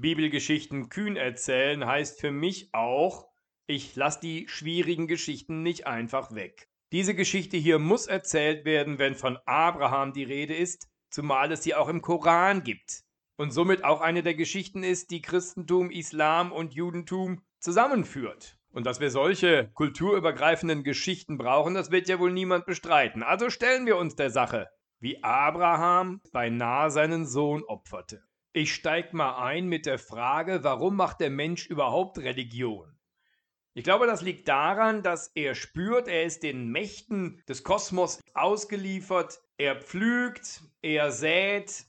Bibelgeschichten kühn erzählen heißt für mich auch, ich lasse die schwierigen Geschichten nicht einfach weg. Diese Geschichte hier muss erzählt werden, wenn von Abraham die Rede ist, zumal es sie auch im Koran gibt und somit auch eine der Geschichten ist, die Christentum, Islam und Judentum zusammenführt. Und dass wir solche kulturübergreifenden Geschichten brauchen, das wird ja wohl niemand bestreiten. Also stellen wir uns der Sache, wie Abraham beinahe seinen Sohn opferte. Ich steig mal ein mit der Frage, warum macht der Mensch überhaupt Religion? Ich glaube, das liegt daran, dass er spürt, er ist den Mächten des Kosmos ausgeliefert, er pflügt, er sät,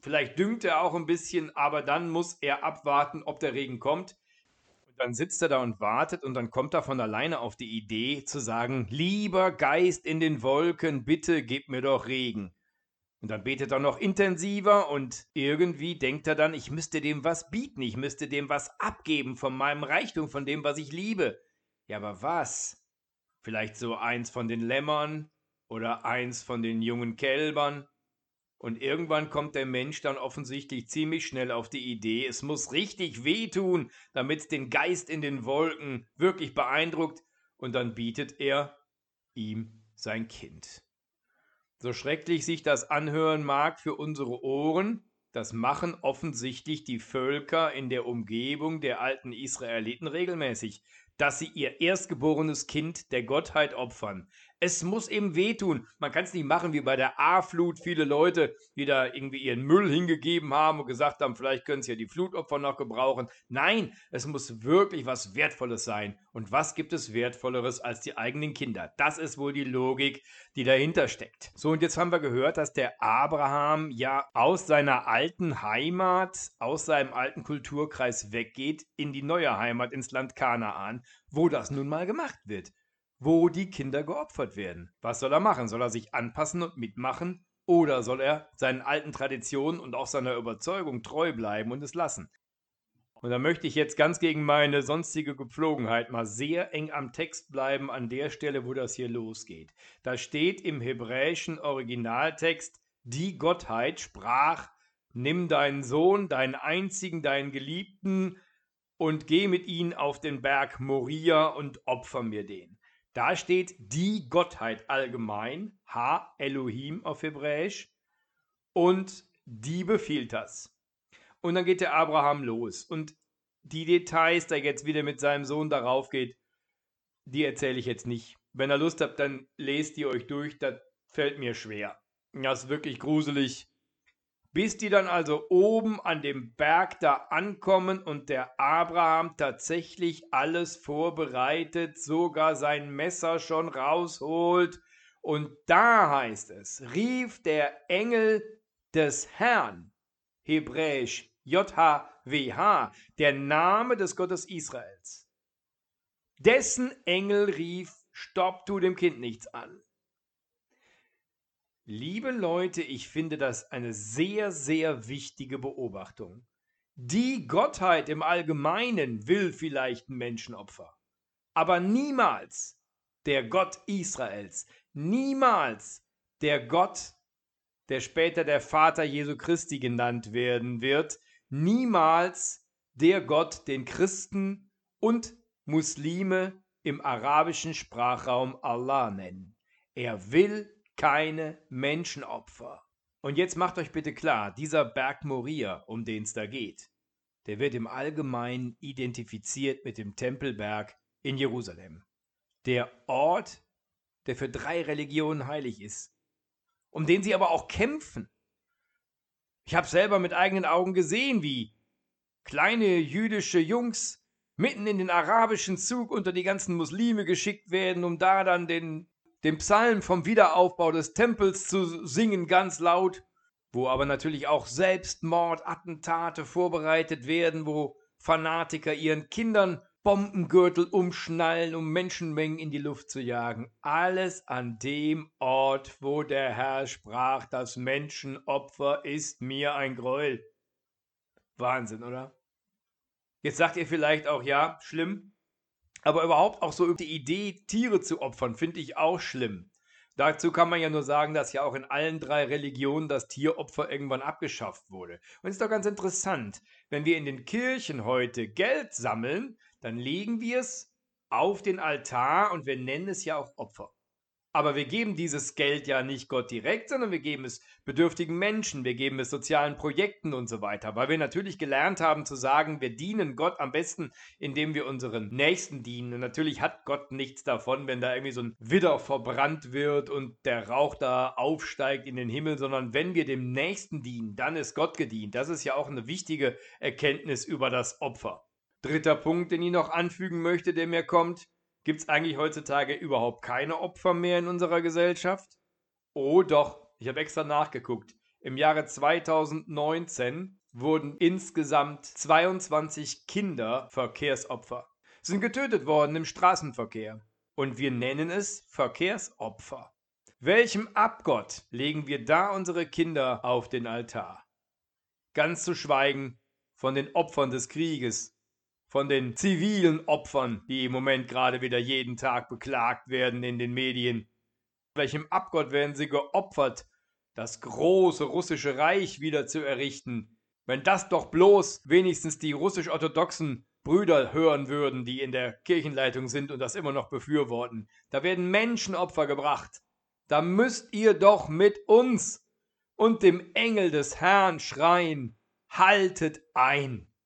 vielleicht düngt er auch ein bisschen, aber dann muss er abwarten, ob der Regen kommt. Und dann sitzt er da und wartet und dann kommt er von alleine auf die Idee zu sagen, lieber Geist in den Wolken, bitte gib mir doch Regen. Und dann betet er noch intensiver und irgendwie denkt er dann, ich müsste dem was bieten, ich müsste dem was abgeben von meinem Reichtum, von dem, was ich liebe. Ja, aber was? Vielleicht so eins von den Lämmern oder eins von den jungen Kälbern? Und irgendwann kommt der Mensch dann offensichtlich ziemlich schnell auf die Idee, es muss richtig wehtun, damit es den Geist in den Wolken wirklich beeindruckt, und dann bietet er ihm sein Kind. So schrecklich sich das anhören mag für unsere Ohren, das machen offensichtlich die Völker in der Umgebung der alten Israeliten regelmäßig, dass sie ihr erstgeborenes Kind der Gottheit opfern. Es muss eben wehtun. Man kann es nicht machen wie bei der A-Flut. Viele Leute, die da irgendwie ihren Müll hingegeben haben und gesagt haben, vielleicht können sie ja die Flutopfer noch gebrauchen. Nein, es muss wirklich was Wertvolles sein. Und was gibt es Wertvolleres als die eigenen Kinder? Das ist wohl die Logik, die dahinter steckt. So, und jetzt haben wir gehört, dass der Abraham ja aus seiner alten Heimat, aus seinem alten Kulturkreis weggeht in die neue Heimat, ins Land Kanaan, wo das nun mal gemacht wird wo die Kinder geopfert werden. Was soll er machen? Soll er sich anpassen und mitmachen? Oder soll er seinen alten Traditionen und auch seiner Überzeugung treu bleiben und es lassen? Und da möchte ich jetzt ganz gegen meine sonstige Gepflogenheit mal sehr eng am Text bleiben, an der Stelle, wo das hier losgeht. Da steht im hebräischen Originaltext, die Gottheit sprach, nimm deinen Sohn, deinen einzigen, deinen Geliebten, und geh mit ihm auf den Berg Moria und opfer mir den. Da steht die Gottheit allgemein, Ha Elohim auf Hebräisch, und die befiehlt das. Und dann geht der Abraham los. Und die Details, da jetzt wieder mit seinem Sohn darauf geht, die erzähle ich jetzt nicht. Wenn ihr Lust habt, dann lest die euch durch, das fällt mir schwer. Das ist wirklich gruselig. Bis die dann also oben an dem Berg da ankommen und der Abraham tatsächlich alles vorbereitet, sogar sein Messer schon rausholt. Und da heißt es, rief der Engel des Herrn, hebräisch JHWH, der Name des Gottes Israels. Dessen Engel rief, stopp, tu dem Kind nichts an. Liebe Leute, ich finde das eine sehr, sehr wichtige Beobachtung. Die Gottheit im Allgemeinen will vielleicht ein Menschenopfer, aber niemals der Gott Israels, niemals der Gott, der später der Vater Jesu Christi genannt werden wird, niemals der Gott, den Christen und Muslime im arabischen Sprachraum Allah nennen. Er will keine Menschenopfer. Und jetzt macht euch bitte klar, dieser Berg Moria, um den es da geht, der wird im Allgemeinen identifiziert mit dem Tempelberg in Jerusalem. Der Ort, der für drei Religionen heilig ist, um den sie aber auch kämpfen. Ich habe selber mit eigenen Augen gesehen, wie kleine jüdische Jungs mitten in den arabischen Zug unter die ganzen Muslime geschickt werden, um da dann den den Psalm vom Wiederaufbau des Tempels zu singen, ganz laut, wo aber natürlich auch Selbstmordattentate vorbereitet werden, wo Fanatiker ihren Kindern Bombengürtel umschnallen, um Menschenmengen in die Luft zu jagen. Alles an dem Ort, wo der Herr sprach, das Menschenopfer ist mir ein Gräuel. Wahnsinn, oder? Jetzt sagt ihr vielleicht auch, ja, schlimm, aber überhaupt auch so die Idee, Tiere zu opfern, finde ich auch schlimm. Dazu kann man ja nur sagen, dass ja auch in allen drei Religionen das Tieropfer irgendwann abgeschafft wurde. Und es ist doch ganz interessant, wenn wir in den Kirchen heute Geld sammeln, dann legen wir es auf den Altar und wir nennen es ja auch Opfer. Aber wir geben dieses Geld ja nicht Gott direkt, sondern wir geben es bedürftigen Menschen, wir geben es sozialen Projekten und so weiter, weil wir natürlich gelernt haben zu sagen, wir dienen Gott am besten, indem wir unseren Nächsten dienen. Und natürlich hat Gott nichts davon, wenn da irgendwie so ein Widder verbrannt wird und der Rauch da aufsteigt in den Himmel, sondern wenn wir dem Nächsten dienen, dann ist Gott gedient. Das ist ja auch eine wichtige Erkenntnis über das Opfer. Dritter Punkt, den ich noch anfügen möchte, der mir kommt. Gibt es eigentlich heutzutage überhaupt keine Opfer mehr in unserer Gesellschaft? Oh doch, ich habe extra nachgeguckt. Im Jahre 2019 wurden insgesamt 22 Kinder Verkehrsopfer. Sind getötet worden im Straßenverkehr. Und wir nennen es Verkehrsopfer. Welchem Abgott legen wir da unsere Kinder auf den Altar? Ganz zu schweigen von den Opfern des Krieges, von den zivilen Opfern, die im Moment gerade wieder jeden Tag beklagt werden in den Medien. Welchem Abgott werden sie geopfert, das große russische Reich wieder zu errichten? Wenn das doch bloß wenigstens die russisch-orthodoxen Brüder hören würden, die in der Kirchenleitung sind und das immer noch befürworten. Da werden Menschenopfer gebracht. Da müsst ihr doch mit uns und dem Engel des Herrn schreien, haltet ein.